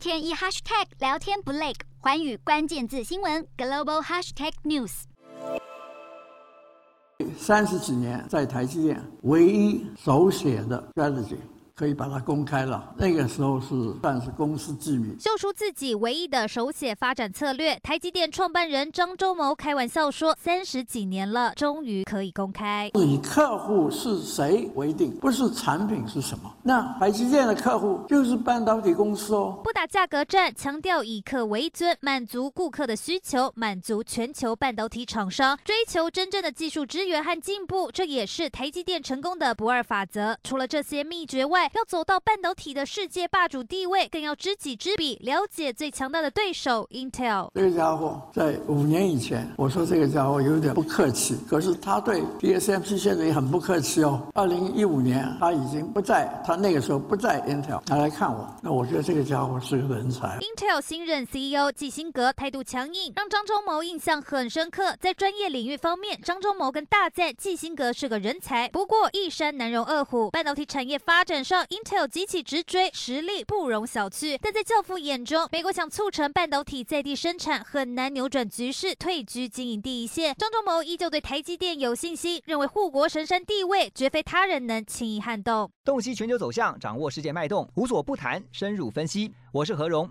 天一 hashtag 聊天不累，环宇关键字新闻 global hashtag news。三十几年在台积电唯一手写的 strategy。可以把它公开了。那个时候是算是公司机密，秀出自己唯一的手写发展策略。台积电创办人张忠谋开玩笑说：“三十几年了，终于可以公开。”以客户是谁为定，不是产品是什么。那台积电的客户就是半导体公司哦。不打价格战，强调以客为尊，满足顾客的需求，满足全球半导体厂商追求真正的技术支援和进步。这也是台积电成功的不二法则。除了这些秘诀外，要走到半导体的世界霸主地位，更要知己知彼，了解最强大的对手 Intel。这个家伙在五年以前，我说这个家伙有点不客气，可是他对 TSMC 现在也很不客气哦。二零一五年他已经不在，他那个时候不在 Intel，他来看我，那我觉得这个家伙是个人才。Intel 新任 CEO 季辛格态度强硬，让张忠谋印象很深刻。在专业领域方面，张忠谋跟大赞季辛格是个人才。不过一山难容二虎，半导体产业发展上，Intel。急起直追，实力不容小觑。但在教父眼中，美国想促成半导体在地生产，很难扭转局势，退居经营第一线。张忠谋依旧对台积电有信心，认为护国神山地位绝非他人能轻易撼动。洞悉全球走向，掌握世界脉动，无所不谈，深入分析。我是何荣，